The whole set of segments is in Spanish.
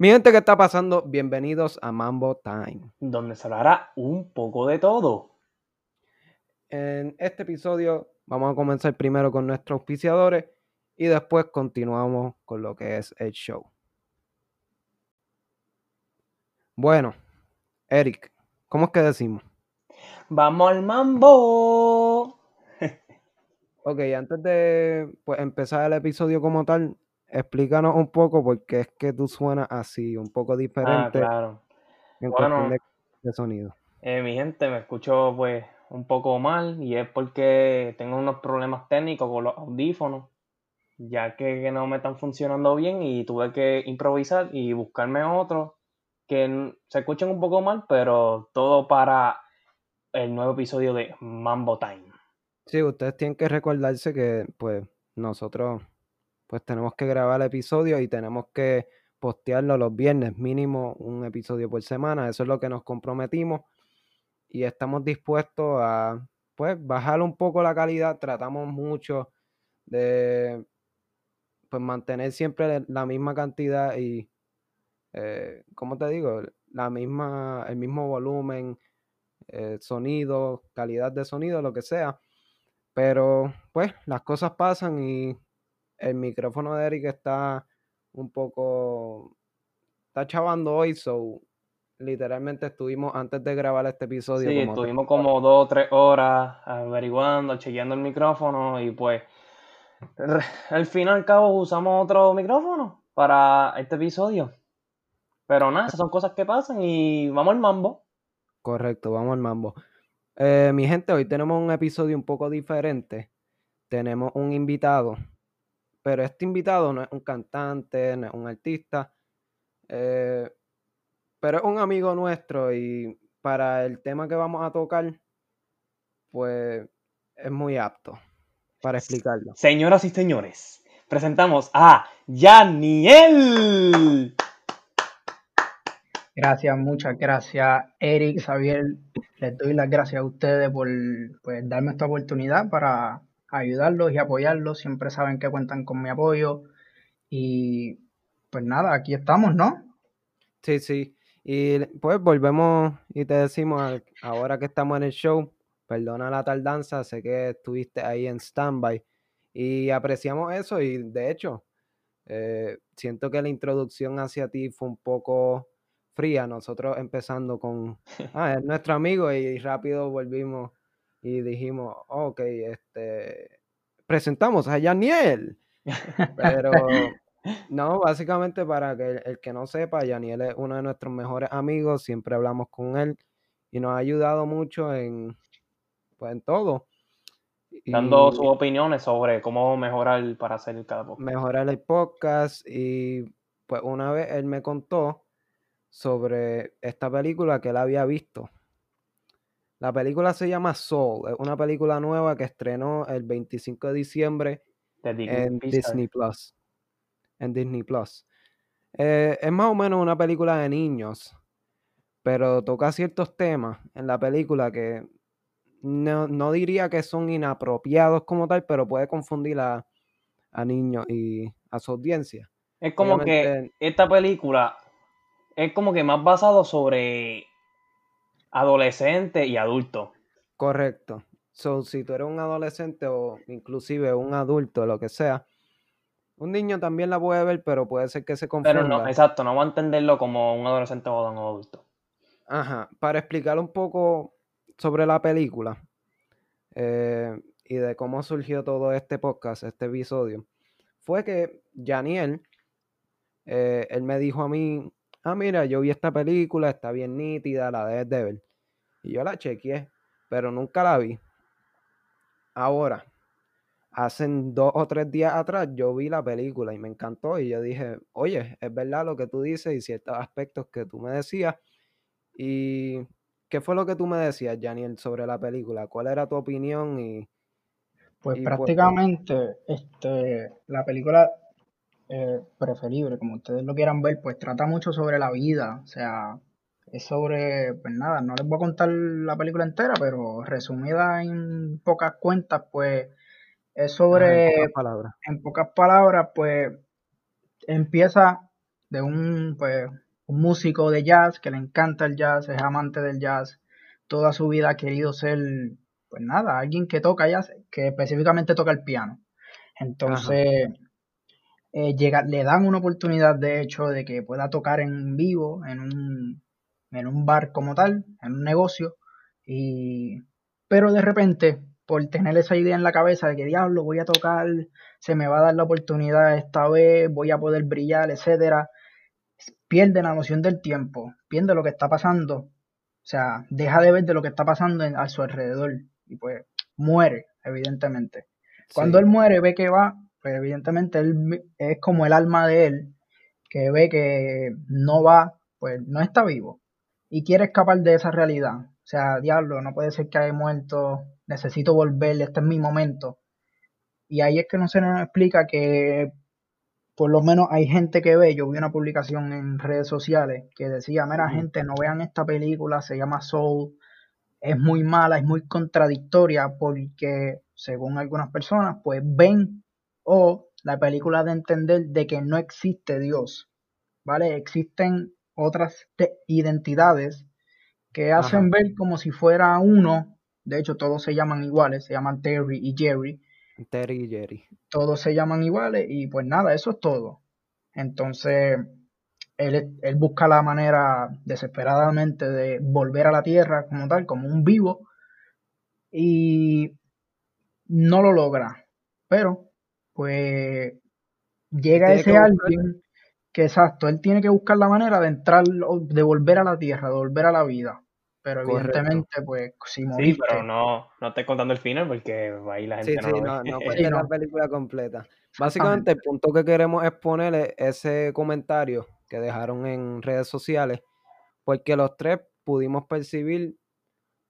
Mi gente, ¿qué está pasando? Bienvenidos a Mambo Time. donde se hablará un poco de todo. En este episodio vamos a comenzar primero con nuestros auspiciadores y después continuamos con lo que es el show. Bueno, Eric, ¿cómo es que decimos? ¡Vamos al mambo! Ok, antes de pues, empezar el episodio como tal, explícanos un poco porque es que tú suenas así, un poco Ah, diferente claro. en Bueno. cuestión de, sonido. Eh, mi gente, me escucho pues un poco mal y es porque tengo unos problemas técnicos con los audífonos, ya que, que no me están funcionando bien y tuve que improvisar y buscarme otros que se escuchen un poco mal, pero todo para el nuevo episodio de Mambo Time. Sí, ustedes tienen que recordarse que pues nosotros pues tenemos que grabar el episodio y tenemos que postearlo los viernes, mínimo un episodio por semana, eso es lo que nos comprometimos y estamos dispuestos a pues bajar un poco la calidad, tratamos mucho de pues mantener siempre la misma cantidad y eh, ¿cómo te digo? La misma, el mismo volumen, eh, sonido, calidad de sonido, lo que sea. Pero pues las cosas pasan y el micrófono de Eric está un poco, está chavando hoy, so literalmente estuvimos antes de grabar este episodio. Sí, como tres estuvimos horas. como dos o tres horas averiguando, chequeando el micrófono y pues al fin y al cabo usamos otro micrófono para este episodio. Pero nada, esas son cosas que pasan y vamos al mambo. Correcto, vamos al mambo. Eh, mi gente, hoy tenemos un episodio un poco diferente. Tenemos un invitado, pero este invitado no es un cantante, no es un artista, eh, pero es un amigo nuestro y para el tema que vamos a tocar, pues es muy apto para explicarlo. Señoras y señores, presentamos a Yaniel. Gracias, muchas gracias, Eric, Xavier. Les doy las gracias a ustedes por pues, darme esta oportunidad para ayudarlos y apoyarlos. Siempre saben que cuentan con mi apoyo. Y pues nada, aquí estamos, ¿no? Sí, sí. Y pues volvemos y te decimos ahora que estamos en el show, perdona la tardanza, sé que estuviste ahí en standby y apreciamos eso y de hecho eh, siento que la introducción hacia ti fue un poco fría, nosotros empezando con, ah, es nuestro amigo y rápido volvimos y dijimos, ok, este, presentamos a Yaniel. Pero no, básicamente para que el, el que no sepa, Yaniel es uno de nuestros mejores amigos, siempre hablamos con él y nos ha ayudado mucho en, pues, en todo. Dando Y sus opiniones sobre cómo mejorar para hacer cada podcast. mejorar el podcast y pues una vez él me contó sobre esta película que él había visto. La película se llama Soul, es una película nueva que estrenó el 25 de diciembre en Pixar. Disney Plus. En Disney Plus. Eh, es más o menos una película de niños, pero toca ciertos temas en la película que no, no diría que son inapropiados como tal, pero puede confundir a, a niños y a su audiencia. Es como Obviamente- que esta película es como que más basado sobre adolescentes y adultos. Correcto. So, si tú eres un adolescente o inclusive un adulto, lo que sea, un niño también la puede ver, pero puede ser que se confunda. Pero no, exacto, no va a entenderlo como un adolescente o un adulto. Ajá, para explicar un poco sobre la película eh, y de cómo surgió todo este podcast, este episodio, fue que Janiel, eh, él me dijo a mí, ah, mira, yo vi esta película, está bien nítida, la de ver. Y yo la chequeé, pero nunca la vi. Ahora, hace dos o tres días atrás yo vi la película y me encantó y yo dije, oye, es verdad lo que tú dices y ciertos aspectos que tú me decías. ¿Y qué fue lo que tú me decías, Janiel, sobre la película? ¿Cuál era tu opinión? Y, Pues Y pues- prácticamente este, la película eh, preferible, como ustedes lo quieran ver, pues trata mucho sobre la vida. O sea, es sobre, pues nada, no les voy a contar la película entera, pero resumida en pocas cuentas, pues es ajá, en sobre pocas palabras. en pocas palabras, pues empieza de un, pues, un músico de jazz que le encanta el jazz, es amante del jazz, toda su vida ha querido ser, pues nada, alguien que toca jazz, que específicamente toca el piano. Entonces, eh, llega, le dan una oportunidad, de hecho, de que pueda tocar en vivo, en un, en un bar como tal, en un negocio, y, pero de repente, por tener esa idea en la cabeza de que diablo, voy a tocar, se me va a dar la oportunidad esta vez, voy a poder brillar, etcétera, pierde la noción del tiempo, pierde lo que está pasando, o sea, deja de ver de lo que está pasando a su alrededor y pues muere, evidentemente. Cuando él muere, ve que va, pues evidentemente él es como el alma de él, que ve que no va, pues no está vivo y quiere escapar de esa realidad. O sea, diablo, no puede ser que haya muerto, necesito volver, este es mi momento. Y ahí es que no se nos explica que por lo menos hay gente que ve, yo vi una publicación en redes sociales que decía, mira gente, no vean esta película, se llama Soul, es muy mala, es muy contradictoria porque según algunas personas, pues ven o la película de entender de que no existe Dios, ¿vale? Existen otras identidades que hacen ver como si fuera uno, de hecho todos se llaman iguales, se llaman Terry y Jerry, Terry y Jerry. Todos se llaman iguales y pues nada, eso es todo. Entonces, él, él, busca la manera desesperadamente de volver a la Tierra como tal, como un vivo, y no lo logra. Pero, pues, llega ese alguien que exacto, él tiene que buscar la manera de entrar, de volver a la Tierra, de volver a la vida. Pero evidentemente, pues, si moriste... Sí, pero no, no estoy contando el final porque ahí la gente sí, sí, no, no, la película completa. Básicamente, el punto que queremos es ponerle ese comentario que dejaron en redes sociales, porque los tres pudimos percibir,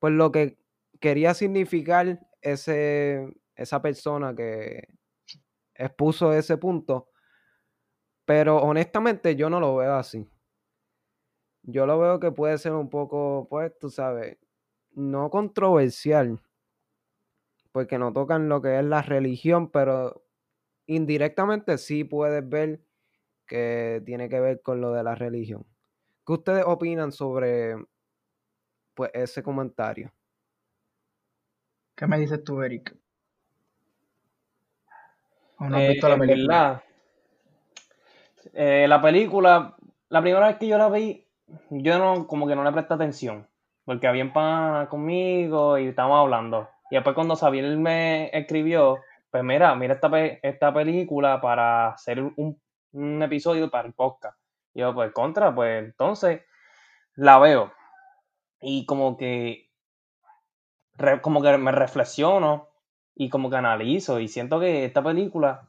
pues, lo que quería significar ese, esa persona que expuso ese punto, pero honestamente yo no lo veo así yo lo veo que puede ser un poco, pues, tú sabes, no controversial, porque no tocan lo que es la religión, pero indirectamente sí puedes ver que tiene que ver con lo de la religión. ¿Qué ustedes opinan sobre pues ese comentario? ¿Qué me dices tú, Eric? no has eh, visto la película? Eh, la película, la primera vez que yo la vi, yo no, como que no le presté atención, porque había pana conmigo y estábamos hablando. Y después cuando Xavier me escribió, pues mira, mira esta, esta película para hacer un, episodio para el podcast. Y yo, pues contra, pues entonces la veo. Y como que, como que me reflexiono y como que analizo y siento que esta película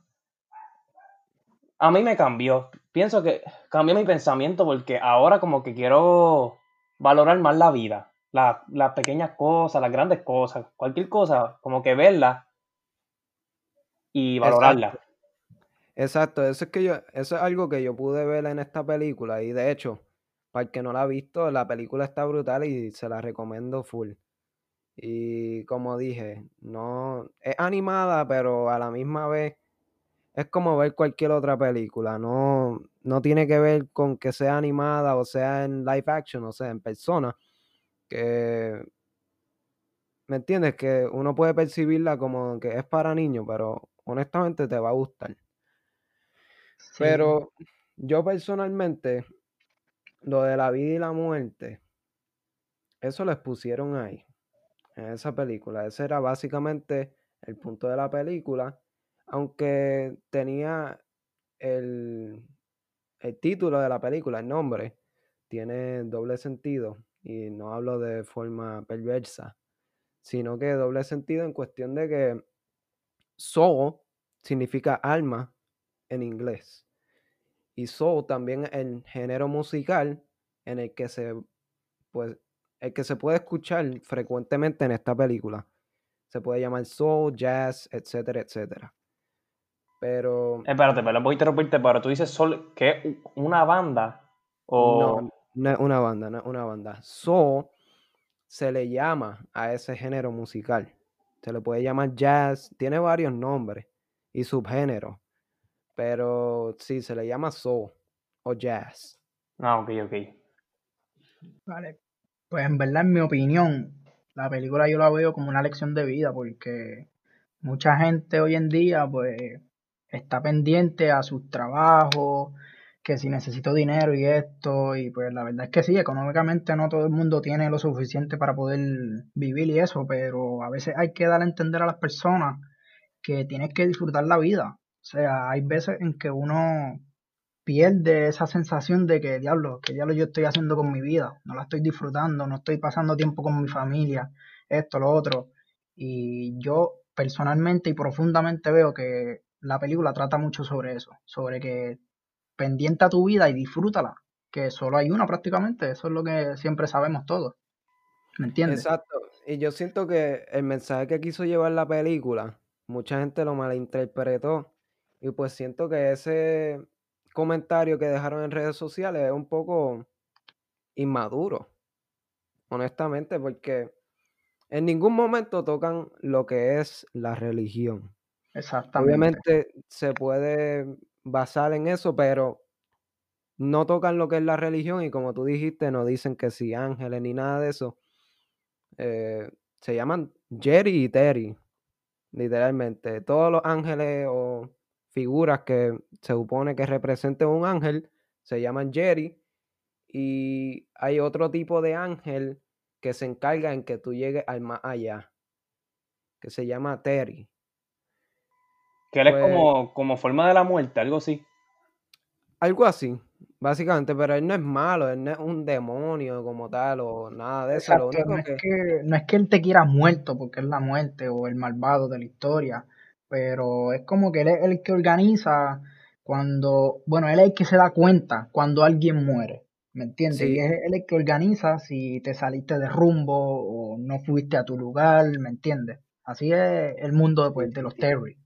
a mí me cambió. Pienso que cambió mi pensamiento porque ahora como que quiero valorar más la vida. las pequeñas cosas, las grandes cosas, cualquier cosa, como que verla y valorarla. Exacto. eso es que yo, eso es algo que yo pude ver en esta película. Y de hecho, para el que no la ha visto, la película está brutal y se la recomiendo full. Y como dije, no es animada, pero a la misma vez es como ver cualquier otra película, no, no tiene que ver con que sea animada o sea en live action, o sea, en persona, que, ¿me entiendes? Que uno puede percibirla como que es para niños, pero honestamente te va a gustar. Pero yo personalmente, lo de la vida y la muerte, eso les pusieron ahí, en esa película. Ese era básicamente el punto de la película aunque tenía el, título de la película, el nombre, tiene doble sentido y no hablo de forma perversa, sino que doble sentido en cuestión de que soul significa alma en inglés. Y soul también es el género musical en el que se pues el que se puede escuchar frecuentemente en esta película. Se puede llamar soul, jazz, etcétera, etcétera. Pero. Espérate, pero voy a interrumpirte, pero tú dices Sol que es una banda. O... No, no es una banda, no es una banda. Soul se le llama a ese género musical. Se le puede llamar jazz, tiene varios nombres y subgéneros. Pero sí, se le llama soul o jazz. Ah, ok, ok. Vale. Pues en verdad, en mi opinión, la película yo la veo como una lección de vida porque mucha gente hoy en día pues está pendiente a sus trabajos, que si necesito dinero y esto, y pues la verdad es que sí, económicamente no todo el mundo tiene lo suficiente para poder vivir y eso, pero a veces hay que dar a entender a las personas que tienes que disfrutar la vida. O sea, hay veces en que uno pierde esa sensación de que, diablo, que diablo yo estoy haciendo con mi vida, no la estoy disfrutando, no estoy pasando tiempo con mi familia, esto, lo otro. Y yo personalmente y profundamente veo que la película trata mucho sobre eso, sobre que pendiente a tu vida y disfrútala, que solo hay una prácticamente, eso es lo que siempre sabemos todos. ¿Me entiendes? Exacto. Y yo siento que el mensaje que quiso llevar la película, mucha gente lo malinterpretó. Y pues siento que ese comentario que dejaron en redes sociales es un poco inmaduro, honestamente, porque en ningún momento tocan lo que es la religión. Exactamente. Obviamente se puede basar en eso, pero no tocan lo que es la religión y como tú dijiste, no dicen que si ángeles ni nada de eso. Eh, se llaman Jerry y Terry, literalmente. Todos los ángeles o figuras que se supone que representen un ángel se llaman Jerry y hay otro tipo de ángel que se encarga en que tú llegues al más allá, que se llama Terry. Que él es como, pues como forma de la muerte, algo así. Algo así, básicamente, pero él no es malo, él no es un demonio como tal o nada de eso. no, es que... no es que él te quiera muerto porque es la muerte o el malvado de la historia, pero es como que él es el que organiza cuando, bueno, él es el que se da cuenta cuando alguien muere, ¿me entiendes? Y es él el que organiza si te saliste de rumbo o no fuiste a tu lugar, ¿me entiendes? Así es el mundo pues, de los Terry.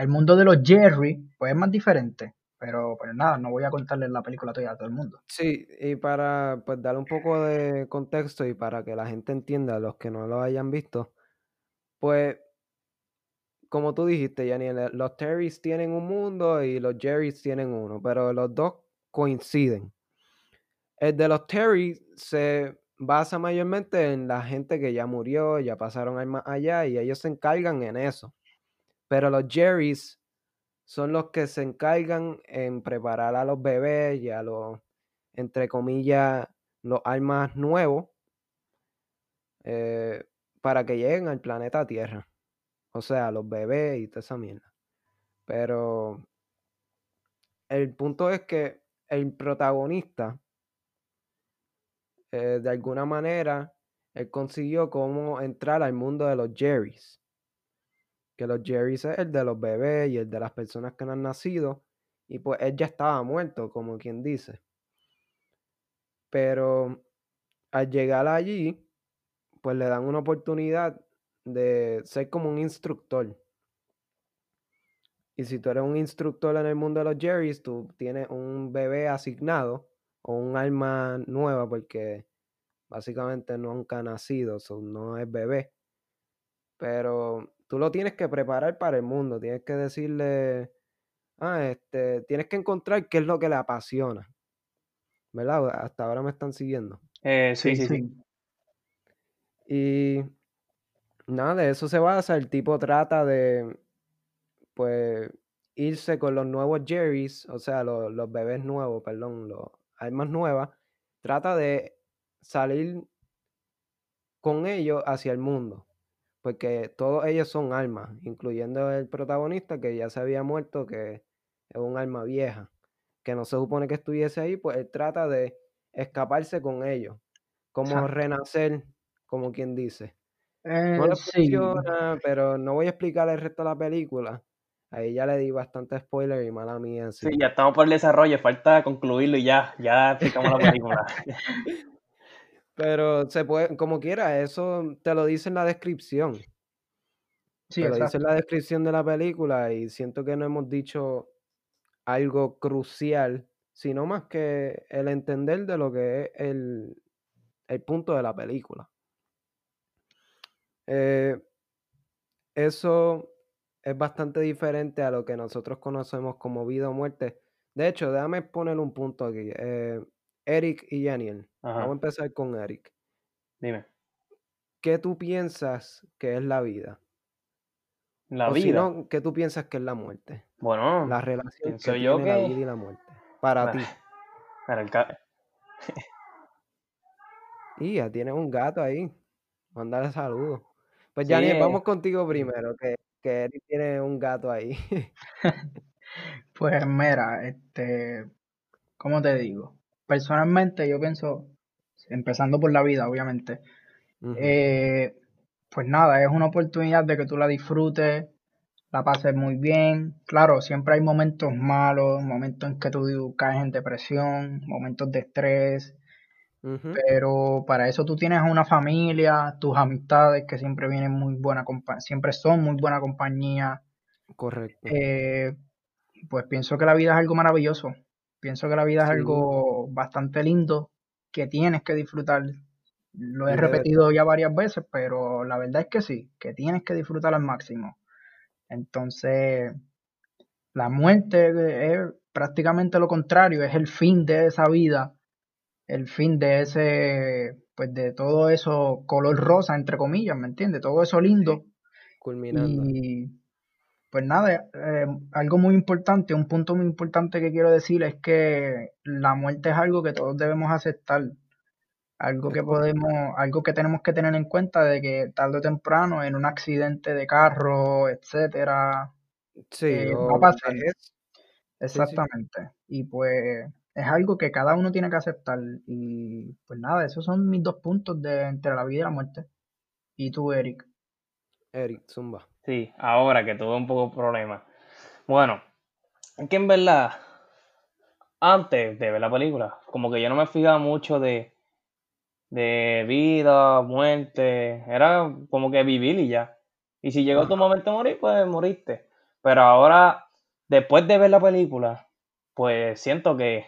El mundo de los Jerry, pues es más diferente. Pero pues nada, no voy a contarles la película todavía a todo el mundo. Sí, y para pues darle un poco de contexto y para que la gente entienda, los que no lo hayan visto, pues como tú dijiste, Janiel, los Terrys tienen un mundo y los Jerrys tienen uno, pero los dos coinciden. El de los Terry se basa mayormente en la gente que ya murió, ya pasaron allá y ellos se encargan en eso. Pero los Jerrys son los que se encargan en preparar a los bebés y a los, entre comillas, los almas nuevos eh, para que lleguen al planeta Tierra. O sea, los bebés y toda esa mierda. Pero el punto es que el protagonista, eh, de alguna manera, él consiguió cómo entrar al mundo de los Jerrys que los Jerrys es el de los bebés y el de las personas que no han nacido. Y pues él ya estaba muerto, como quien dice. Pero al llegar allí, pues le dan una oportunidad de ser como un instructor. Y si tú eres un instructor en el mundo de los Jerrys, tú tienes un bebé asignado o un alma nueva porque básicamente nunca ha nacido, no es bebé. Pero tú lo tienes que preparar para el mundo, tienes que decirle, ah, este, tienes que encontrar qué es lo que le apasiona. ¿Verdad? Hasta ahora me están siguiendo. Eh, sí, sí, sí, Y nada, de eso se basa. El tipo trata de, pues, irse con los nuevos Jerrys, o sea, los, los bebés nuevos, perdón, los almas nuevas. Trata de salir con ellos hacia el mundo porque todos ellos son almas, incluyendo el protagonista que ya se había muerto, que es un alma vieja, que no se supone que estuviese ahí, pues él trata de escaparse con ellos, como renacer, como quien dice. no le eh, funciona, pero no voy a explicar el resto de la película. Ahí ya le di bastante spoiler y mala mía. Sí, ya estamos por el desarrollo, falta concluirlo y ya, ya explicamos la película. Pero se puede, como quiera, eso te lo dice en la descripción. Sí, te lo dice en la descripción de la película y siento que no hemos dicho algo crucial, sino más que el entender de lo que es el, punto de la película. Eh, eso es bastante diferente a lo que nosotros conocemos como vida o muerte, De hecho, déjame poner un punto aquí. Eh, Eric y Janiel. Vamos a empezar con Eric. dime. ¿Qué tú piensas que es la vida? La o si vida. no, ¿qué tú piensas que es la muerte? Bueno, La relación que yo tiene la que- vida y la muerte. Para Nah. ti. Mira, el ca- Y ya tienes un gato ahí. Mándale saludos. Pues Sí, Janiel, eh. vamos contigo primero, que, que Eric tiene un gato ahí. Pues mira, este, ¿cómo te digo? Personalmente yo pienso, empezando por la vida, obviamente, eh, pues nada, es una oportunidad de que tú la disfrutes, la pases muy bien. Claro, siempre hay momentos malos, momentos en que tú caes en depresión, momentos de estrés, pero para eso tú tienes una familia, tus amistades que siempre vienen muy buena siempre son muy buena compañía. Correcto. Eh, pues pienso que la vida es algo maravilloso. Pienso que la vida es algo bastante lindo que tienes que disfrutar. Lo he repetido ya varias veces, pero la verdad es que sí, que tienes que disfrutar al máximo. Entonces, la muerte es prácticamente lo contrario, es el fin de esa vida, el fin de ese, pues de todo eso color rosa, entre comillas, ¿me entiendes? Todo eso lindo. Culminando. Y pues nada, eh, algo muy importante, un punto muy importante que quiero decir es que la muerte es algo que todos debemos aceptar, algo que podemos, algo que tenemos que tener en cuenta de que tarde o temprano en un accidente de carro, etcétera, Sí, eh, va a pasar. sí. Exactamente. Y pues es algo que cada uno tiene que aceptar. Y pues nada, esos son mis dos puntos de entre la vida y la muerte. ¿Y tú, Eric? Eric, zumba. Sí, ahora que tuve un poco de problema. Bueno, es que en verdad, antes de ver la película, como que yo no me fijaba mucho de, de vida, muerte, era como que vivir y ya. Y si llegó tu momento de morir, pues moriste. Pero ahora, después de ver la película, pues siento que,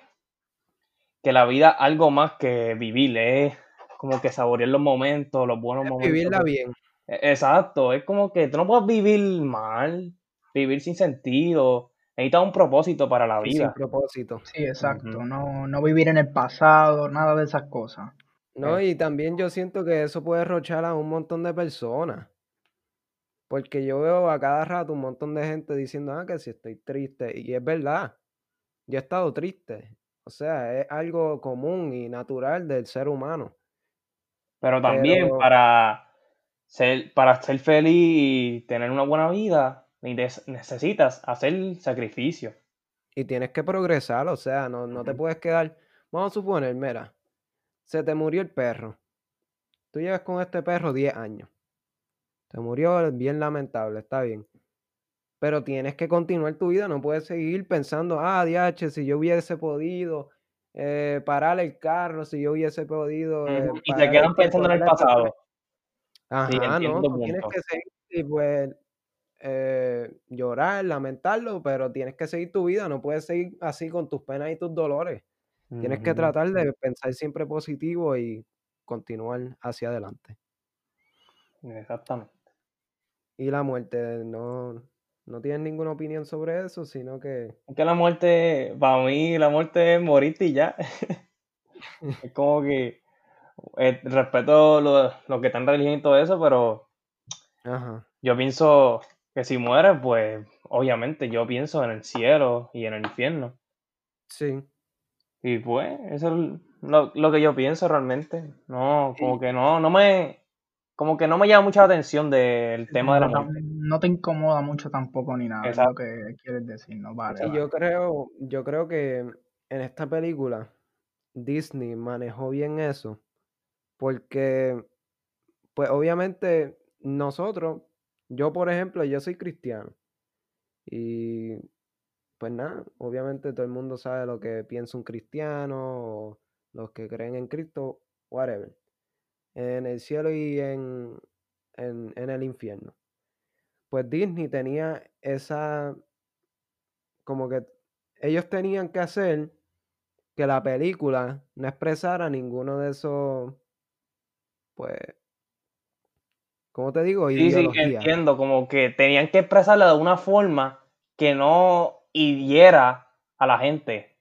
que la vida algo más que vivir, es como que saborear los momentos, los buenos momentos. vivirla bien. E- Exacto, es como que tú no puedes vivir mal, vivir sin sentido, necesitas un propósito para la y sin vida. propósito. Sí, exacto. No, no vivir en el pasado, nada de esas cosas. No, Eh, y también yo siento que eso puede rochar a un montón de personas. Porque yo veo a cada rato un montón de gente diciendo, ah, que si estoy triste. Y es verdad, yo he estado triste. O sea, es algo común y natural del ser humano. Pero también Pero para ser, para ser feliz y tener una buena vida, neces- necesitas hacer sacrificio. y tienes que progresar, o sea, no, no te puedes quedar. Vamos a suponer, mira, se te murió el perro. Tú llevas con este perro 10 años. Te murió, bien lamentable, está bien. Pero tienes que continuar tu vida, no puedes seguir pensando, ah, diache, si yo hubiese podido eh, parar el carro, si yo hubiese podido eh. Y te quedan pensando en el pasado. Ajá, no, tú tienes que seguir y pues eh, llorar, lamentarlo, pero tienes que seguir tu vida, no puedes seguir así con tus penas y tus dolores. Tienes que tratar de pensar siempre positivo y continuar hacia adelante. Exactamente. Y la muerte, no, no tienes ninguna opinión sobre eso, sino que Es que la muerte, para mí, la muerte es morirte y ya. Es como que eh, respeto lo, lo que está en religión y todo eso, pero Ajá. yo pienso que si mueres, pues obviamente yo pienso en el cielo y en el infierno. Sí. Y pues, eso es lo, lo que yo pienso realmente. No, como Y que no, no me, como que no me llama mucha atención del tema de la No, muerte. no te incomoda mucho tampoco ni nada, es lo Exacto. que quieres decir, ¿no? Vale, y vale. yo creo, yo creo que en esta película Disney manejó bien eso, porque pues obviamente nosotros, yo por ejemplo, yo soy cristiano y pues nada, obviamente todo el mundo sabe lo que piensa un cristiano o los que creen en Cristo, whatever, en el cielo y en, en, en el infierno. Pues Disney tenía esa, como que ellos tenían que hacer que la película no expresara ninguno de esos, pues, ¿cómo te digo? Sí, sí, entiendo, como que tenían que expresarla de una forma que no hiriera a la gente.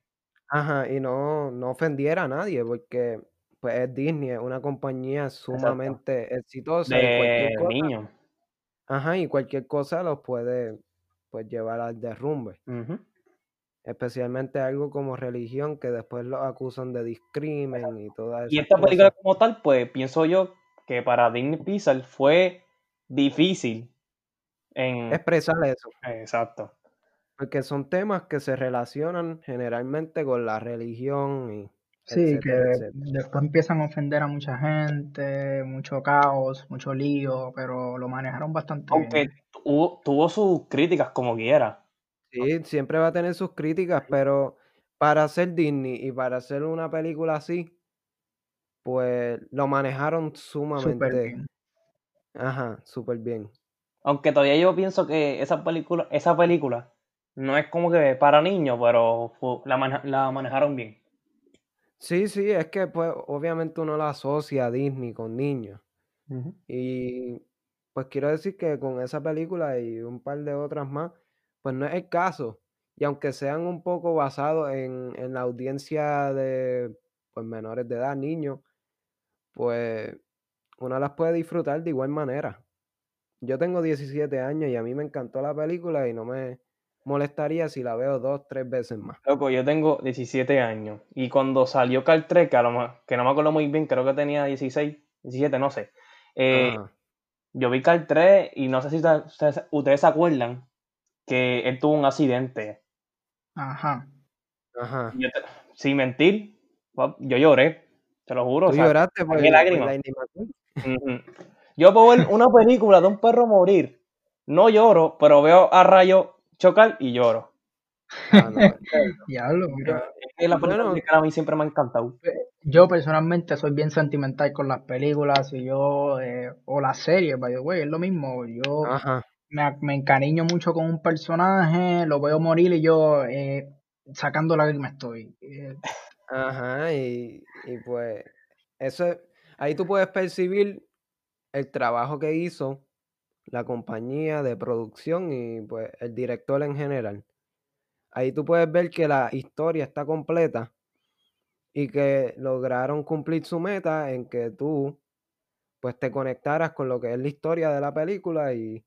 Ajá, y no, no ofendiera a nadie, porque pues es Disney, es una compañía sumamente exitosa y cualquier De cosa, niños. ajá, y cualquier cosa los puede pues llevar al derrumbe. Ujú. Especialmente algo como religión, que después los acusan de discrimen y todas Y esas esta película cosas. como tal, pues pienso yo que para Disney Pixar fue difícil en... Expresar eso, Exacto. porque son temas que se relacionan generalmente con la religión y Sí, etcétera, que etcétera. después empiezan a ofender a mucha gente, mucho caos, mucho lío, pero lo manejaron bastante Aunque bien. tuvo, tuvo sus críticas como quiera. Sí, siempre va a tener sus críticas, pero para hacer Disney y para hacer una película así, pues lo manejaron sumamente, bien. ajá, súper bien. Aunque todavía yo pienso que esa película, esa película no es como que para niños, pero la manejaron bien. Sí, sí, es que pues obviamente uno la asocia a Disney con niños. Y pues quiero decir que con esa película y un par de otras más, pues no es el caso. Y aunque sean un poco basados en, en la audiencia de pues, menores de edad, niños, pues uno las puede disfrutar de igual manera. Yo tengo 17 años y a mí me encantó la película y no me molestaría si la veo dos, tres veces más. Loco, yo tengo 17 años y cuando salió Car 3, que, a lo que no me acuerdo muy bien, creo que tenía 16, 17, no sé. eh, yo vi Car 3 y no sé si ustedes se acuerdan que él tuvo un accidente. Ajá. Ajá. Yo te- sin mentir, yo lloré, te lo juro. Tú o sea, lloraste por, por lágrimas. McQueen. Ujú. Yo puedo ver una película de un perro morir, no lloro, pero veo a Rayo chocar y lloro. Ah, no. Diablo, mira. Es la película Bueno. mexicana a mí siempre me ha encantado. Yo personalmente soy bien sentimental con las películas y yo, eh, o las series, by the way, es lo mismo. Yo Ajá. Me, me encariño mucho con un personaje, lo veo morir y yo eh, sacando lágrimas estoy. Eh, Ajá, y, y pues eso es- ahí tú puedes percibir el trabajo que hizo la compañía de producción y pues el director en general. Ahí tú puedes ver que la historia está completa y que lograron cumplir su meta en que tú pues te conectaras con lo que es la historia de la película y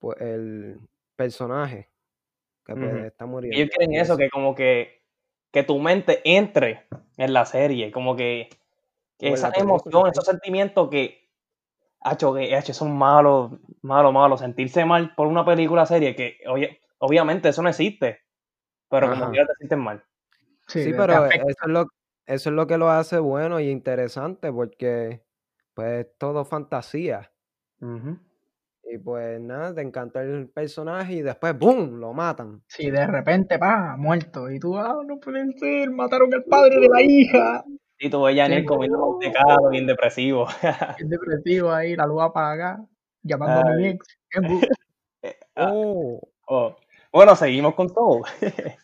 pues el personaje que pues está muriendo. Ellos quieren eso, que como que, que tu mente entre en la serie, como que, que esa emoción, esos sentimientos que, hacho, que hacho, son malos, malo, malo, sentirse mal por una película serie que, oye, obviamente eso no existe, pero como Ajá. quiera te sientes mal. sí, pero afecta. eso es lo, eso es lo que lo hace bueno y interesante porque pues es todo fantasía. Ujú. Y pues nada, te encanta el personaje y después ¡boom! lo matan. Si de repente, pa, muerto, y tú, ah, no puede ser, mataron al padre de la hija. Y tú ves a Yanel Sí, comiendo mantecado, bien depresivo. El depresivo ahí, la luz apagada, llamando a mi Ay. ex. en bu- Ah, Oh. oh. Bueno, seguimos con todo.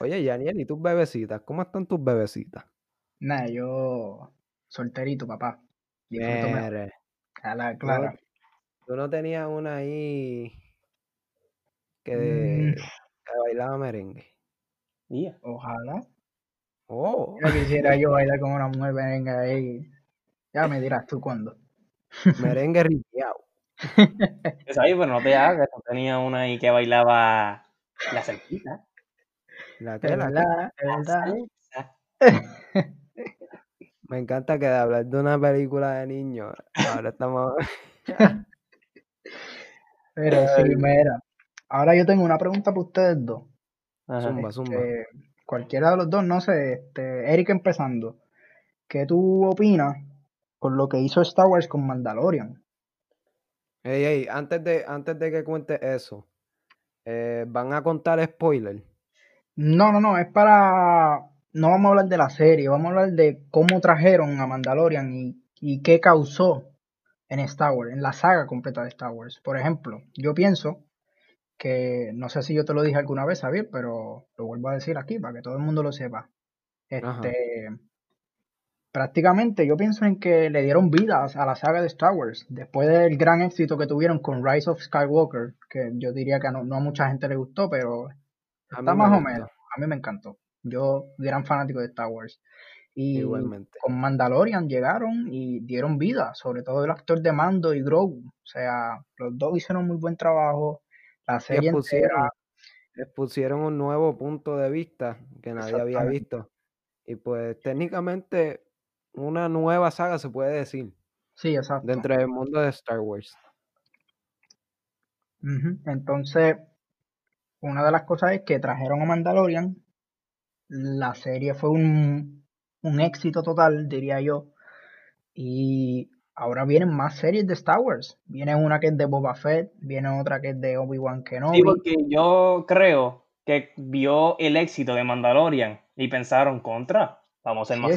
Oye, Yaniel, ¿y tus bebecitas? ¿Cómo están tus bebecitas? Nah, yo solterito, papá. Disfruto mejor. Mere, A la clara. Tú no tenías una ahí que, Mm, que bailaba merengue. Yeah. ojalá. Oh. Ya quisiera yo bailar con una mujer venga ahí. Ya me dirás tú cuándo. Merengue ripiao. Pues ahí, pero no te hagas. Tú tenías una ahí que bailaba la cerquita. ¿La qué? ¿La La. Me encanta que de hablar de una película de niños, ahora estamos... Pero sí, mira. Ahora yo tengo una pregunta para ustedes dos. Ajá. Zumba, zumba. Este, cualquiera de los dos, no sé, este, Eric empezando. ¿Qué tú opinas con lo que hizo Star Wars con Mandalorian? Ey, ey, antes de, antes de que cuente eso, eh, ¿van a contar spoiler? No, no, no, es para... No vamos a hablar de la serie, vamos a hablar de cómo trajeron a Mandalorian y, y qué causó en Star Wars, en la saga completa de Star Wars. Por ejemplo, yo pienso que, no sé si yo te lo dije alguna vez, Javier, pero lo vuelvo a decir aquí para que todo el mundo lo sepa. Ajá. Este, prácticamente yo pienso en que le dieron vida a la saga de Star Wars después del gran éxito que tuvieron con Rise of Skywalker, que yo diría que no, no a mucha gente le gustó, pero está más o menos. A A mí me encantó. Yo, gran fanático de Star Wars. Y Igualmente. con Mandalorian llegaron y dieron vida, sobre todo el actor de Mando y Grogu. O sea, los dos hicieron muy buen trabajo. La serie entera. Les pusieron un nuevo punto de vista que nadie había visto. Y pues técnicamente una nueva saga se puede decir. Sí, exacto. Dentro del mundo de Star Wars. Entonces, una de las cosas es que trajeron a Mandalorian. La serie fue un, un éxito total, diría yo. Y ahora vienen más series de Star Wars. Viene una que es de Boba Fett, viene otra que es de Obi-Wan Kenobi. Sí, porque yo creo que vio el éxito de Mandalorian y pensaron contra. Vamos a ser más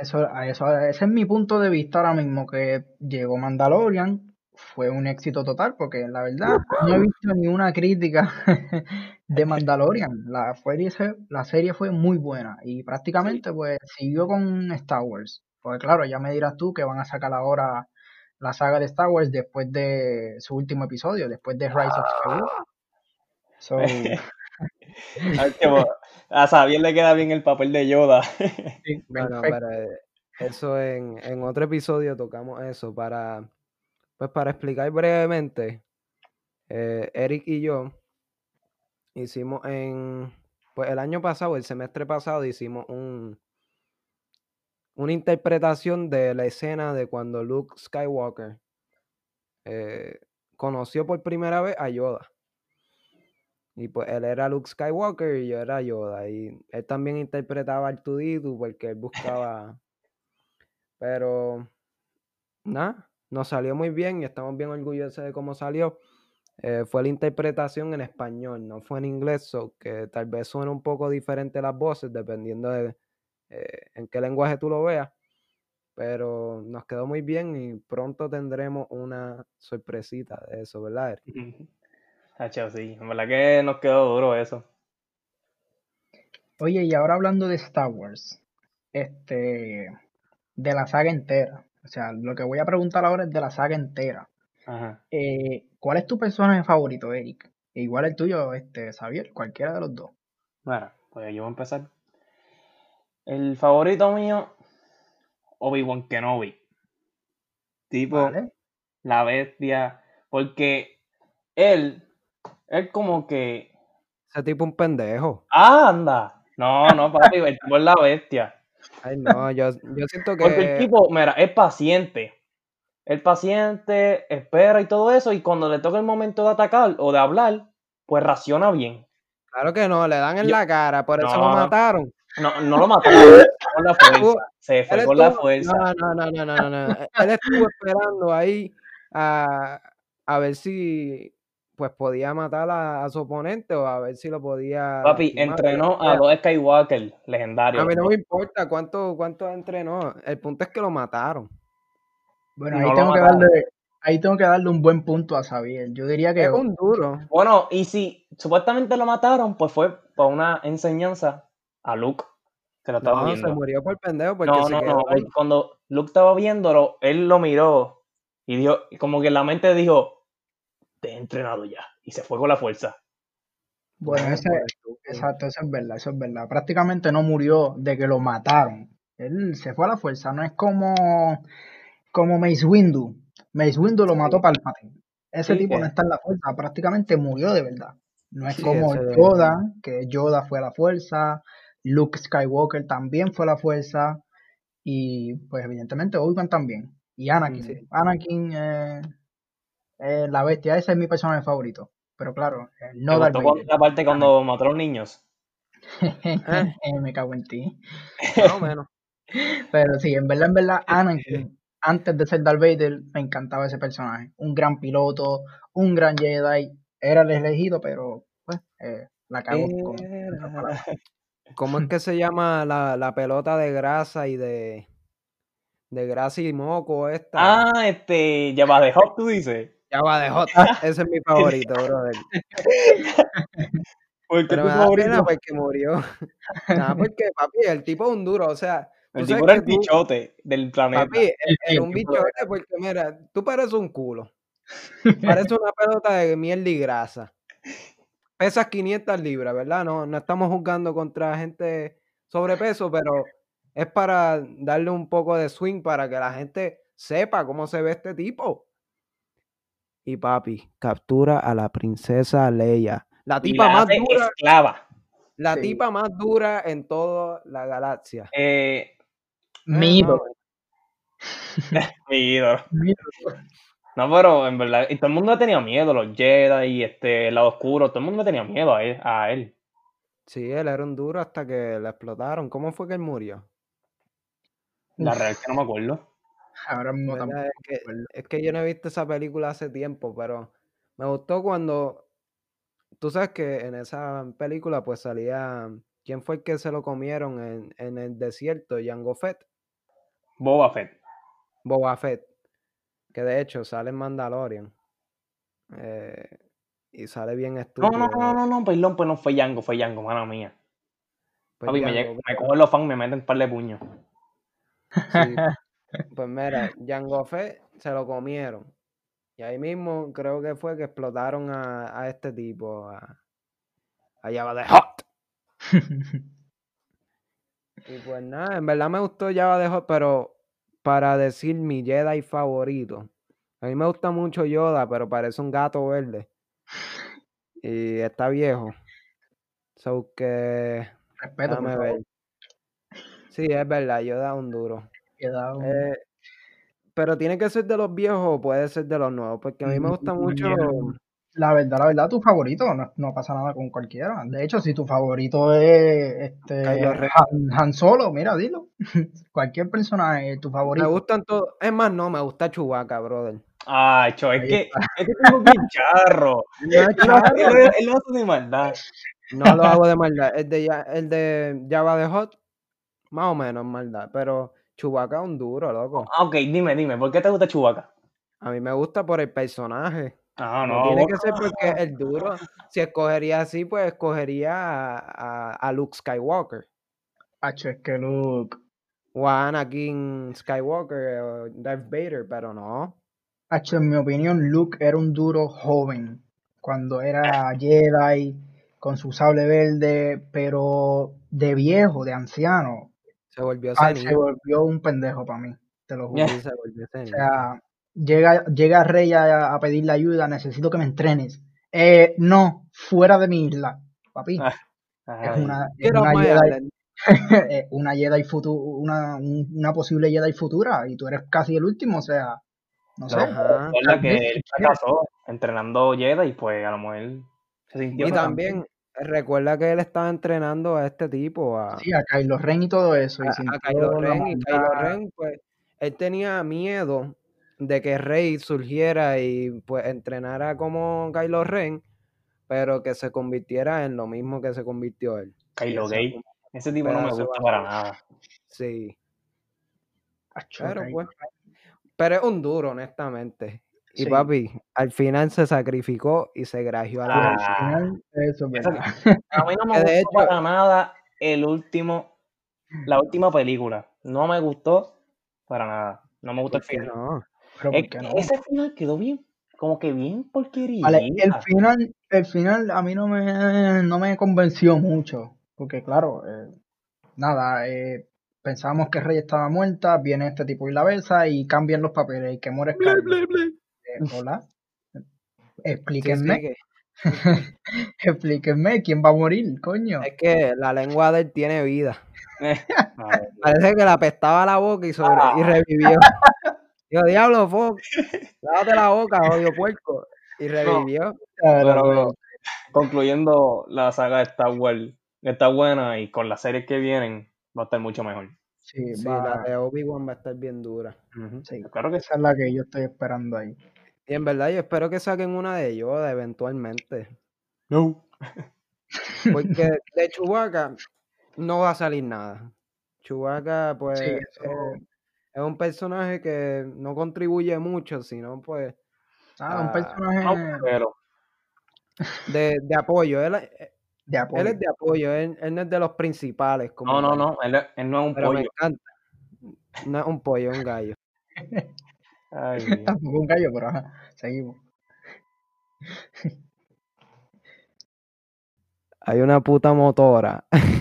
eso, eso, ese es mi punto de vista ahora mismo, que llegó Mandalorian, fue un éxito total, porque la verdad no he visto ni una crítica de Mandalorian. La serie, la serie fue muy buena y prácticamente pues siguió con Star Wars. Pues claro, ya me dirás tú que van a sacar ahora la saga de Star Wars después de su último episodio, después de Rise of Skywalker. So... a Xavier le queda bien el papel de Yoda. bueno, para eso en, en otro episodio tocamos eso para pues para explicar brevemente, eh, Eric y yo hicimos en, pues el año pasado, el semestre pasado, hicimos un, una interpretación de la escena de cuando Luke Skywalker eh, conoció por primera vez a Yoda. Y pues él era Luke Skywalker y yo era Yoda. Y él también interpretaba al Tuditu porque él buscaba. Pero. Nada nos salió muy bien y estamos bien orgullosos de cómo salió. Eh, fue la interpretación en español, no fue en inglés, que tal vez suene un poco diferente las voces dependiendo de eh, en qué lenguaje tú lo veas. Pero nos quedó muy bien y pronto tendremos una sorpresita de eso, ¿verdad? Hacho, sí, en verdad que nos quedó duro eso. Oye, y ahora hablando de Star Wars, este, de la saga entera, o sea, lo que voy a preguntar ahora es de la saga entera. Eh, ¿Cuál es tu personaje favorito, Eric? E igual el tuyo, este, Xavier, cualquiera de los dos. Bueno, pues yo voy a empezar. El favorito mío, Obi-Wan Kenobi. Tipo, la bestia. Porque él, él como que. Ese tipo un pendejo. Ah, anda. No, no, papi, el tipo es la bestia. Ay, no, yo, siento que. Porque el tipo, mira, es paciente. El paciente espera y todo eso, y cuando le toca el momento de atacar o de hablar, pues raciona bien. Claro que no, le dan en la cara, por eso lo mataron. No, no lo mataron, con la fuerza. Se fue con la fuerza. No, no, no, no, no, Él estuvo esperando ahí a, a ver si pues podía matar a, su oponente o a ver si lo podía. Papi, entrenó a los Skywalker legendarios. A mí no me importa cuánto, cuánto entrenó. El punto es que lo mataron. Bueno, ahí tengo que darle, ahí tengo que darle un buen punto a Xavier. Yo diría que. Es un duro. Bueno, y si supuestamente lo mataron, pues fue por una enseñanza a Luke. Que lo estaba no, viendo. se murió por pendejo. Porque no, no, no. Cuando Luke estaba viéndolo, él lo miró y dijo, como que en la mente dijo, te he entrenado ya. Y se fue con la fuerza. Bueno, ese, exacto, eso es verdad, eso es verdad. Prácticamente no murió de que lo mataron. Él se fue a la fuerza, no es como, como Mace Windu. Mace Windu lo mató para el Palpatine. Ese tipo no está en la fuerza, prácticamente murió de verdad. No es como Yoda, que Yoda fue a la fuerza, Luke Skywalker también fue a la fuerza, y pues evidentemente Obi-Wan también. Y Anakin. Anakin eh, eh, la bestia, ese es mi personaje favorito. Pero claro, eh, no da la parte cuando mató a los niños? Eh, me cago en ti. Más menos. Pero sí, en verdad, en verdad, Anakin, antes de ser Darth Vader, me encantaba ese personaje. Un gran piloto, un gran Jedi. Era el elegido, pero pues, la cagó. ¿Cómo es que se llama la, la pelota de grasa y de, de grasa y moco esta? Ah, este, llama de Hot, tú dices. Ya va de Hot. Ese es mi favorito, brother. Pero me da pena porque murió. Nada, porque, papi, el tipo es un duro, o sea... El tipo era el bichote del planeta. Papi, es un bichote porque, mira, tú pareces un culo. Pareces una pelota de miel y grasa. pesas 500 libras, ¿verdad? No, no estamos jugando contra gente sobrepeso, pero es para darle un poco de swing para que la gente sepa cómo se ve este tipo. Y papi, captura a la princesa Leia. La tipa la más dura, esclava. la Sí. tipa más dura en toda la galaxia. Eh, Mi Eh, ídolo. mi ídolo. No, pero en verdad, y todo el mundo le tenía miedo, los Jedi y este, el lado oscuro, todo el mundo le tenía miedo a él. A él. Sí, él era un duro hasta que le explotaron. ¿Cómo fue que él murió? La real que no me acuerdo. Ahora mismo tampoco Es me que, es que yo no he visto esa película hace tiempo, pero me gustó cuando. Tú sabes que en esa película, pues salía. ¿Quién fue el que se lo comieron en, en el desierto? Jango Fett. Boba Fett. Boba Fett. Que de hecho sale en Mandalorian. Eh, y sale bien No, estúpido. no, no, no, no, perdón, pues no fue Yango, fue Yango, mano mía. Pues Papi, me, Jango, llega- me cogen los fans, me meten un par de puños. sí. Pues mira, Jango Fett se lo comieron. Y ahí mismo creo que fue que explotaron a, a este tipo, a, a Jabba the Hutt. Y pues nada, en verdad me gustó Java de Hot, pero para decir mi Jedi favorito, a mí me gusta mucho Yoda, pero parece un gato verde. Y está viejo. So que. Respeto, por favor. Sí, es verdad, Yoda es un duro. Queda un- Eh, pero tiene que ser de los viejos o puede ser de los nuevos, porque a mí me gusta mucho. La verdad, la verdad, tu favorito no, no pasa nada con cualquiera. De hecho, si tu favorito es este. Han, Han Solo, mira, dilo. Cualquier personaje, tu Me favorito. gustan todos. Es más, no, me gusta Chewbacca, brother. Ay, cho, es que es Él lo hace- charro. él- lo hace de maldad. No lo hago de maldad. El de, Ya- el de Java de Hot, más o menos maldad. Pero Chewbacca es un duro, loco. Ah, ok, dime, dime, ¿por qué te gusta Chewbacca? A mí me gusta por el personaje. Ah, No, no, tiene que ser porque es duro. Si escogería así, pues escogería a, a- a Luke Skywalker. Hacho, es que Luke. O a Anakin Skywalker o Darth Vader, pero no. Hacho, en mi opinión, Luke era un duro joven. Cuando era Jedi, con su sable verde, pero de viejo, de anciano. Se volvió se volvió un pendejo para mí, te lo juro. Sí, se volvió O senil. sea, llega, llega Rey a, a pedirle ayuda, necesito que me entrenes. Eh, no, fuera de mi isla, papi. Ah, Es una, es off una Jedi, es una Jedi futu- una, un- una posible Jedi futura y tú eres casi el último, o sea, no sé. Ajá. recuerda tal que él fracasó entrenando Jedi y pues a lo mejor se sintió Y también, recuerda que él estaba entrenando a este tipo, a, Sí, a Kylo Ren y todo eso. Y a, a Kylo Ren. Y Kylo. Ren, pues, él tenía miedo de que Rey surgiera y pues entrenara como Kylo Ren, pero que se convirtiera en lo mismo que se convirtió él. Kylo Esa- Gate. Ese tipo no me gusta para nada. Sí, pero pues, pero es un duro, honestamente. Y Sí. papi, al final se sacrificó y se grajeó a la Ah, vez. final, eso es verdad. A mí no me gustó hecho- para nada el último, la última película. No me gustó para nada. No me gustó el ¿Por qué final. no? Ese final quedó bien, como que bien porquería. Vale, el final, el final a mí no me, no me convenció mucho. Porque claro, eh, nada, eh, pensábamos que Rey estaba muerta, viene este tipo y la besa y cambian los papeles y que muere Skyler. Eh, hola, Sí, sí, explíquenme, que- explíquenme quién va a morir, coño. es que la lengua de él tiene vida. Mía. Parece que le apestaba la boca y, sobre, y revivió. Digo, diablo, Fox, lávate la boca, odio puerco. Y revivió. Claro, Pero concluyendo la saga de Star Wars, está buena y con las series que vienen va a estar mucho mejor. sí, la de Obi-Wan va a estar bien dura. sí, Claro que esa es la que yo estoy esperando ahí. Y en verdad yo espero que saquen una de Yoda eventualmente. No. Porque de Chewbacca no va a salir nada. Chewbacca, pues, Sí, es, un personaje que no contribuye mucho, sino pues Ah, un Ah, personaje Pero de, de apoyo. Él, de apoyo. él es de apoyo, él, él no es de los principales. Como no, no, no, él, él no es un Pero me pollo. encanta. No es un pollo, es un gallo. Ay. Tampoco un gallo, pero ajá, seguimos. hay una puta motora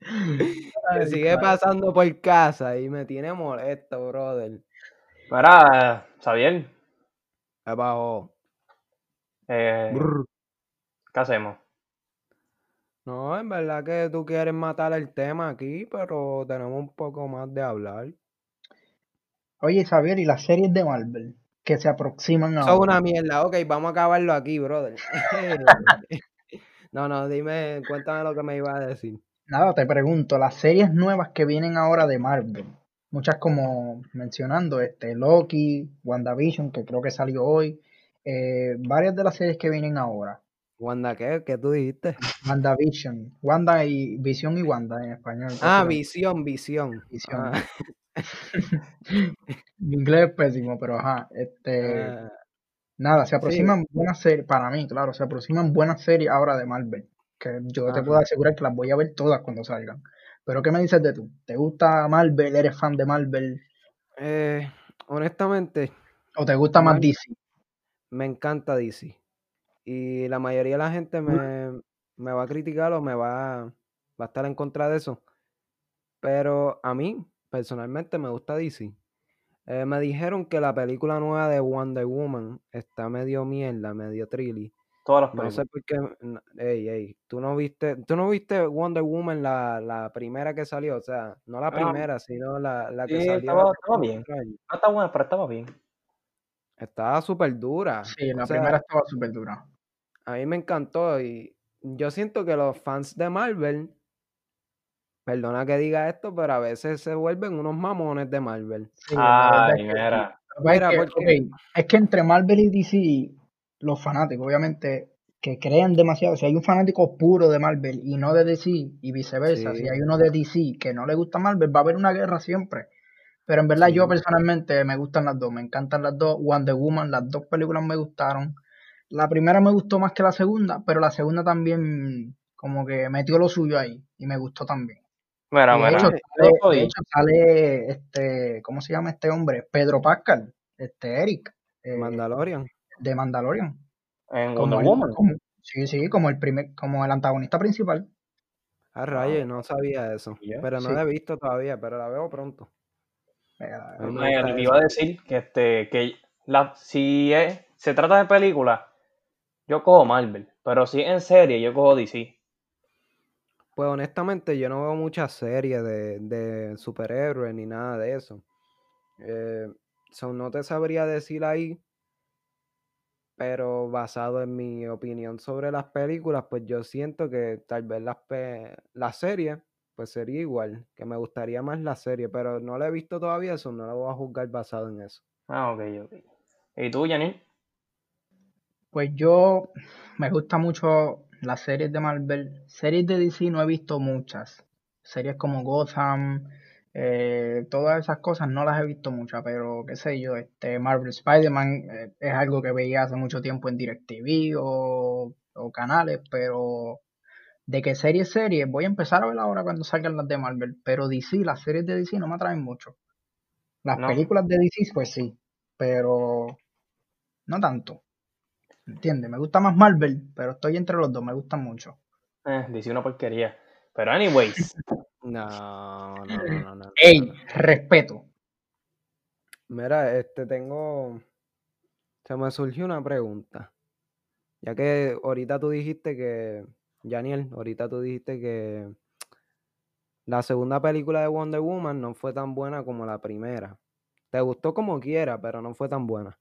que sigue pasando por casa y me tiene molesto, brother. Mira, Xavier, Abajo. eh. ¿qué hacemos? No, en verdad que tú quieres matar el tema aquí, pero tenemos un poco más de hablar. Oye, Xavier, ¿y las series de Marvel que se aproximan es ahora? una mierda. Ok, vamos a acabarlo aquí, brother. no, no, dime, cuéntame lo que me iba a decir. Nada, te pregunto, las series nuevas que vienen ahora de Marvel, muchas como mencionando, este, Loki, WandaVision, que creo que salió hoy, eh, varias de las series que vienen ahora. Wanda, ¿qué? ¿Qué tú dijiste? WandaVision, Wanda y Visión y Wanda en español. Ah, visión, visión. Visión. Ah, Mi inglés es pésimo, pero ajá, este, ah, nada, se sí, aproximan buenas series, para mí, claro, se aproximan buenas series ahora de Marvel, que yo te puedo ajá. asegurar que las voy a ver todas cuando salgan. Pero ¿qué me dices de tú? ¿Te gusta Marvel? ¿Eres fan de Marvel? Eh, honestamente, ¿O te gusta más DC? me encanta DC. Y la mayoría de la gente me, me va a criticar o me va, va a estar en contra de eso. Pero a mí, personalmente, me gusta DC. Eh, me dijeron que la película nueva de Wonder Woman está medio mierda, medio trilly. Todas las No sé películas. por qué. Ey, ey, ¿tú no viste, tú no viste Wonder Woman la, la primera que salió? O sea, no la Ah, primera, sino la, la que sí, salió estaba, estaba bien. No está buena, pero estaba bien. Estaba súper dura. Sí, O la sea, primera estaba súper dura. A mí me encantó y yo siento que los fans de Marvel, perdona que diga esto, pero a veces se vuelven unos mamones de Marvel. Sí, Ay, es que sí. mira. Lo que pasa Mira, es que, porque ok, es que entre Marvel y DC, los fanáticos, obviamente, que crean demasiado. Si hay un fanático puro de Marvel y no de DC, y viceversa, si hay uno de DC que no le gusta Marvel, va a haber una guerra siempre. Pero en verdad yo personalmente me gustan las dos, me encantan las dos. Wonder Woman, las dos películas me gustaron. La primera me gustó más que la segunda, pero la segunda también como que metió lo suyo ahí y me gustó también. Mira, de hecho mira. Sale, de hecho sale este, ¿cómo se llama este hombre? Pedro Pascal, este Eric, eh, Mandalorian. de Mandalorian, En como Wonder el, Woman. como, sí, sí, como el primer, como el antagonista principal. A Ah, rayos, no sabía eso. Pero no Sí. la he visto todavía, pero la veo pronto. Eh, me eso. iba a decir que este que la, si es- se trata de película, yo cojo Marvel, pero si en serie, yo cojo DC. Pues honestamente yo no veo muchas series de, de superhéroes ni nada de eso. Eh, so, no te sabría decir ahí, pero basado en mi opinión sobre las películas, pues yo siento que tal vez las, pe- la serie, pues sería igual, que me gustaría más la serie, pero no la he visto todavía, eso no la voy a juzgar basado en eso. Ah, ok, ok. ¿Y tú, Janine? Pues yo me gusta mucho las series de Marvel. Series de DC no he visto muchas. Series como Gotham, eh, todas esas cosas no las he visto muchas, pero qué sé yo, este Marvel Spider-Man eh, es algo que veía hace mucho tiempo en DirecTV o, o canales, pero de que series, series, voy a empezar a ver ahora cuando salgan las de Marvel, pero DC, las series de DC no me atraen mucho. Las No. películas de DC, pues sí, pero no tanto. ¿Entiendes? Me gusta más Marvel, pero estoy entre los dos, me gustan mucho. Eh, DC una porquería. Pero anyways, No, no, no, no, no, no, ¡Ey! no. Respeto. Mira, este tengo. Se me surgió una pregunta. Ya que ahorita tú dijiste que. Janiel, ahorita tú dijiste que la segunda película de Wonder Woman no fue tan buena como la primera. Te gustó como quiera, pero no fue tan buena.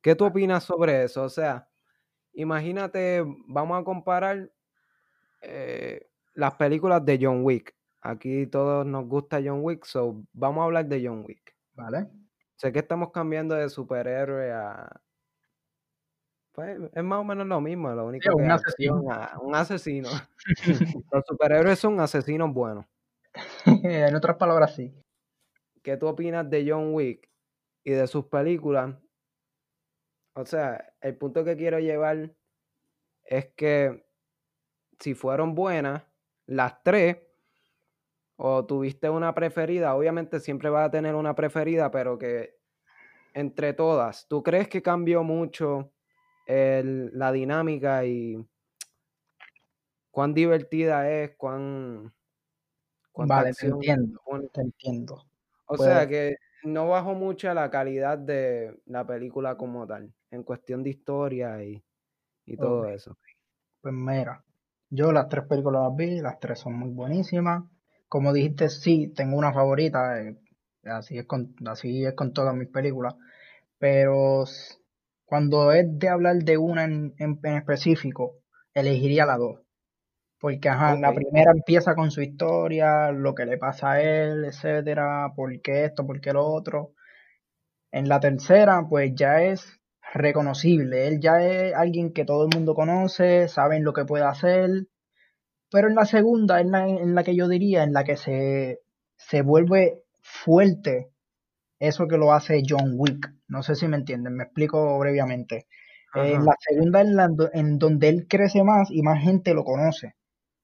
¿Qué tú opinas sobre eso? O sea, imagínate, vamos a comparar eh, las películas de John Wick. Aquí todos nos gusta John Wick, so vamos a hablar de John Wick. ¿Vale? Sé que estamos cambiando de superhéroe a. Pues es más o menos lo mismo, lo único que un es acción a un asesino. Los superhéroes son asesinos buenos. en otras palabras, sí. ¿Qué tú opinas de John Wick y de sus películas? O sea, el punto que quiero llevar es que si fueron buenas, las tres, o tuviste una preferida, obviamente siempre vas a tener una preferida, pero que entre todas, ¿tú crees que cambió mucho el- la dinámica y cuán divertida es, cuán... Vale, te entiendo, te entiendo. O sea pues que no bajó mucho la calidad de la película como tal, en cuestión de historia y, todo eso. Pues mira, yo las tres películas las vi, las tres son muy buenísimas. Como dijiste, sí, tengo una favorita, eh, así, es con, así es con todas mis películas, pero cuando es de hablar de una en, en, específico, elegiría la dos. Porque, ajá, la primera empieza con su historia, lo que le pasa a él, etcétera, por qué esto, por qué lo otro. En la tercera, pues ya es reconocible. Él ya es alguien que todo el mundo conoce, saben lo que puede hacer. Pero en la segunda, en la, en la que yo diría, en la que se, se vuelve fuerte eso que lo hace John Wick. No sé si me entienden, me explico brevemente. en la segunda en, la, en donde él crece más y más gente lo conoce.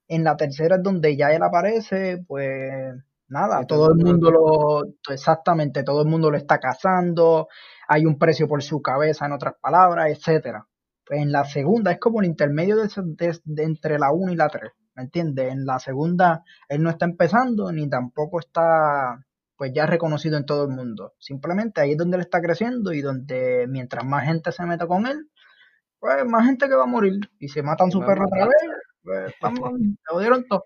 En la tercera es donde ya él aparece, pues nada, todo el mundo lo, exactamente, todo el mundo lo está cazando, hay un precio por su cabeza, en otras palabras, etcétera. Pues en la segunda es como el intermedio de, entre la 1 y la 3, ¿me entiendes? En la segunda él no está empezando ni tampoco está pues ya reconocido en todo el mundo. Simplemente ahí es donde él está creciendo y donde mientras más gente se meta con él, pues más gente que va a morir y se matan su perro otra vez, pues vamos, se jodieron todo.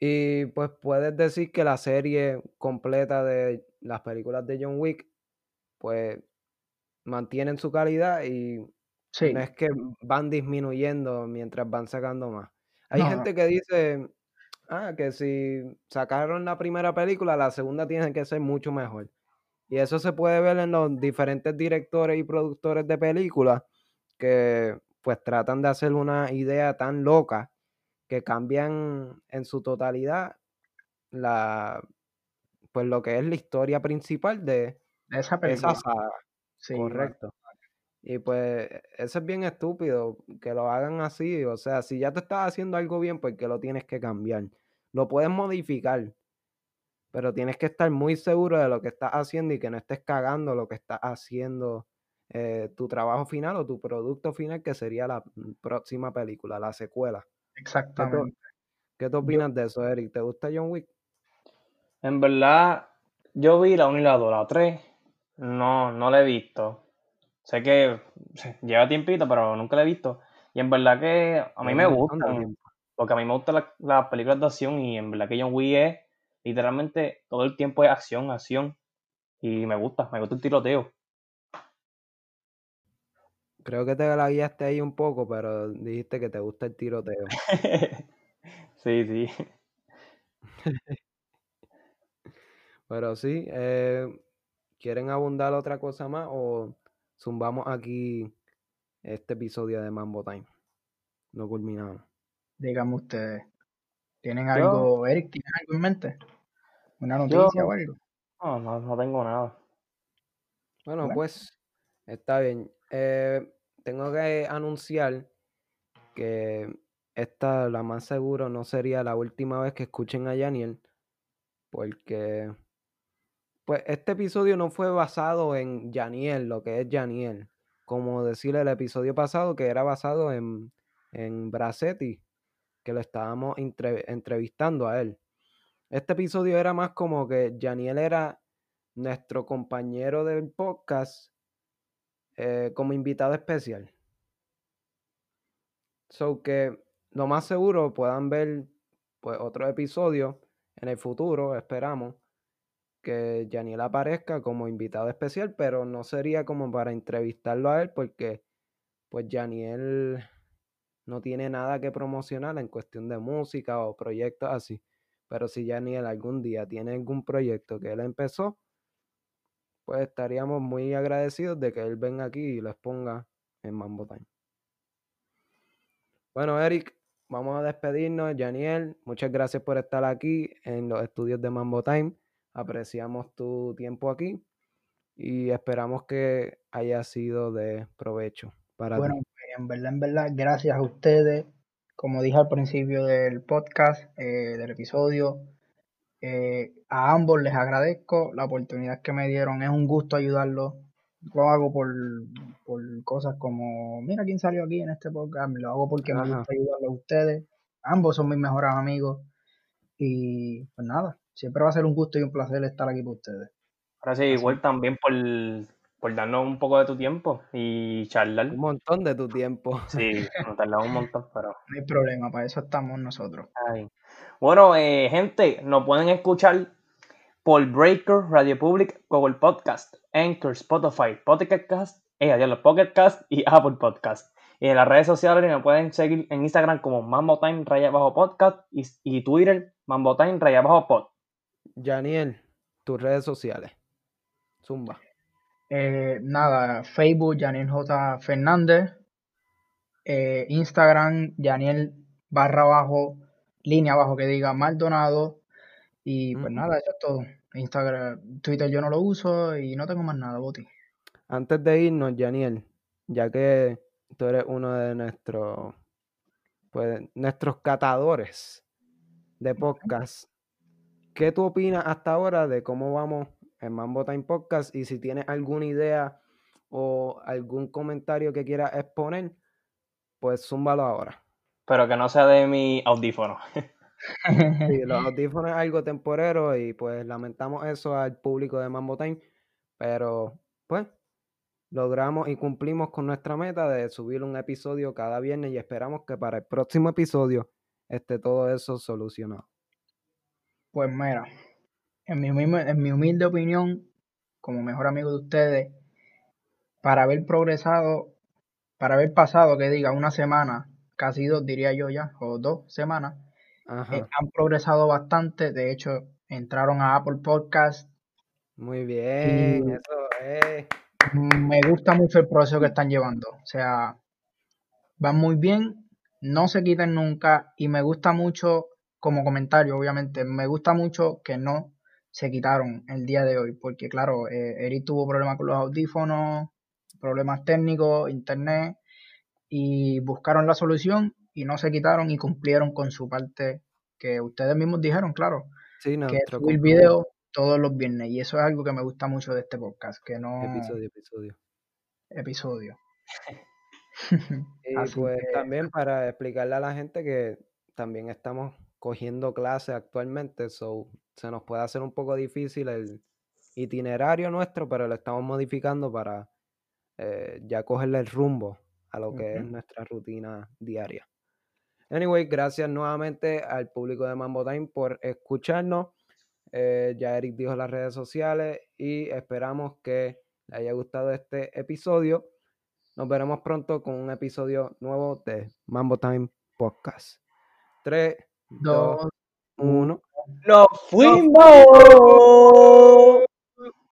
Y pues puedes decir que la serie completa de las películas de John Wick, pues mantienen su calidad y no es que van disminuyendo mientras van sacando más. Hay gente que dice, ah, que si sacaron la primera película, la segunda tiene que ser mucho mejor. Y eso se puede ver en los diferentes directores y productores de películas que pues tratan de hacer una idea tan loca que cambian en su totalidad la pues lo que es la historia principal de esa película. saga. Correcto. Y pues eso es bien estúpido que lo hagan así. O sea, si ya te estás haciendo algo bien, pues que lo tienes que cambiar. Lo puedes modificar, pero tienes que estar muy seguro de lo que estás haciendo y que no estés cagando lo que estás haciendo, eh, tu trabajo final o tu producto final, que sería la próxima película, la secuela. Exactamente. ¿Qué tú, opinas de eso, Eric? ¿Te gusta John Wick? En verdad, yo vi la 1 y la 2, la 3, no, no la he visto. Sé que lleva tiempito, pero nunca la he visto. Y en verdad que a mí me gusta. Porque a mí me gustan las películas de acción y en verdad que John Wick es literalmente todo el tiempo es acción, acción. Y me gusta, me gusta el tiroteo. Creo que te la guiaste ahí un poco, pero dijiste que te gusta el tiroteo. sí, sí. pero sí, eh, ¿quieren abundar otra cosa más o zumbamos aquí este episodio de Mambo Time? No culminamos. Díganme ustedes. ¿Tienen algo, Eric? ¿Tienes algo en mente? ¿Una noticia o algo? No, no, tengo nada. Bueno, pues está bien. Eh, tengo que anunciar que esta, la más seguro, no sería la última vez que escuchen a Janiel, porque pues este episodio no fue basado en Janiel, lo que es Janiel, como decir el episodio pasado que era basado en, en Bracetti, que lo estábamos entrevistando a él. Este episodio era más como que Janiel era nuestro compañero del podcast eh, como invitado especial. So que lo más seguro puedan ver pues otro episodio en el futuro, esperamos que Janiel aparezca como invitado especial, pero no sería como para entrevistarlo a él porque pues no tiene nada que promocionar en cuestión de música o proyectos así. Pero si Janiel algún día tiene algún proyecto que él empezó, pues estaríamos muy agradecidos de que él venga aquí y lo exponga en Mambo Time. Bueno, Eric, vamos a despedirnos. Janiel, muchas gracias por estar aquí en los estudios de Mambo Time. Apreciamos tu tiempo aquí y esperamos que haya sido de provecho para bueno, en verdad, en verdad, gracias a ustedes. Como dije al principio del podcast, eh, del episodio, eh, a ambos les agradezco la oportunidad que me dieron. Es un gusto ayudarlos. Lo hago por, por cosas como, mira quién salió aquí en este podcast. Lo hago porque me gusta ayudarlos a ustedes. ambos son mis mejores amigos. Y pues nada, siempre va a ser un gusto y un placer estar aquí con ustedes. Gracias igual también por, por darnos un poco de tu tiempo y charlar. Un montón de tu tiempo. Sí, nos tardamos un montón, pero... No hay problema, para eso estamos nosotros. Bueno, eh, gente, nos pueden escuchar por Breaker, Radio Public, Google Podcast, Anchor, Spotify, Podcast, eh, los Pocket Cast y Apple Podcast. Y en las redes sociales me pueden seguir en Instagram como Mambo Time Raya Bajo Podcast y, y Twitter Mambo Time Raya Bajo Pod. Janiel, tus redes sociales. Zumba. Eh, nada, Facebook, Janiel J. Fernández. Eh, Instagram, Janiel barra bajo, línea abajo que diga Maldonado. Y pues nada, eso es todo. Instagram, Twitter yo no lo uso y no tengo más nada, Boti. Antes de irnos, Janiel, ya que tú eres uno de nuestros, pues, nuestros catadores de podcast, ¿qué tú opinas hasta ahora de cómo vamos en Mambo Time Podcast? Y si tienes alguna idea o algún comentario que quieras exponer, pues zúmbalo ahora. Pero que no sea de mi audífono. Sí, los audífonos es algo temporero y pues lamentamos eso al público de Mambo Time, pero pues logramos y cumplimos con nuestra meta de subir un episodio cada viernes y esperamos que para el próximo episodio esté todo eso solucionado. Pues mira, en mi, en mi humilde opinión, como mejor amigo de ustedes, para haber progresado, para haber pasado, que diga, una semana, casi dos diría yo ya, o dos semanas, eh, han progresado bastante. De hecho, entraron a Apple Podcast. Muy bien, eso es. Me gusta mucho el proceso que están llevando. O sea, van muy bien, no se quiten nunca y me gusta mucho, como comentario, obviamente, me gusta mucho que no se quitaron el día de hoy, porque claro, eh, Eric tuvo problemas con los audífonos, problemas técnicos, internet, y buscaron la solución y no se quitaron y cumplieron con su parte que ustedes mismos dijeron, claro. Sí, que subir video todos los viernes y eso es algo que me gusta mucho de este podcast, que no... Episodio, episodio. Episodio. y pues también para explicarle a la gente que también estamos cogiendo clases actualmente, so se nos puede hacer un poco difícil el itinerario nuestro, pero lo estamos modificando para eh, ya cogerle el rumbo a lo que es nuestra rutina diaria. Anyway, gracias nuevamente al público de Mambo Time por escucharnos. Eh, ya Eric dijo las redes sociales y esperamos que le haya gustado este episodio. Nos veremos pronto con un episodio nuevo de Mambo Time Podcast. 3, dos, uno. ¡Nos fuimos!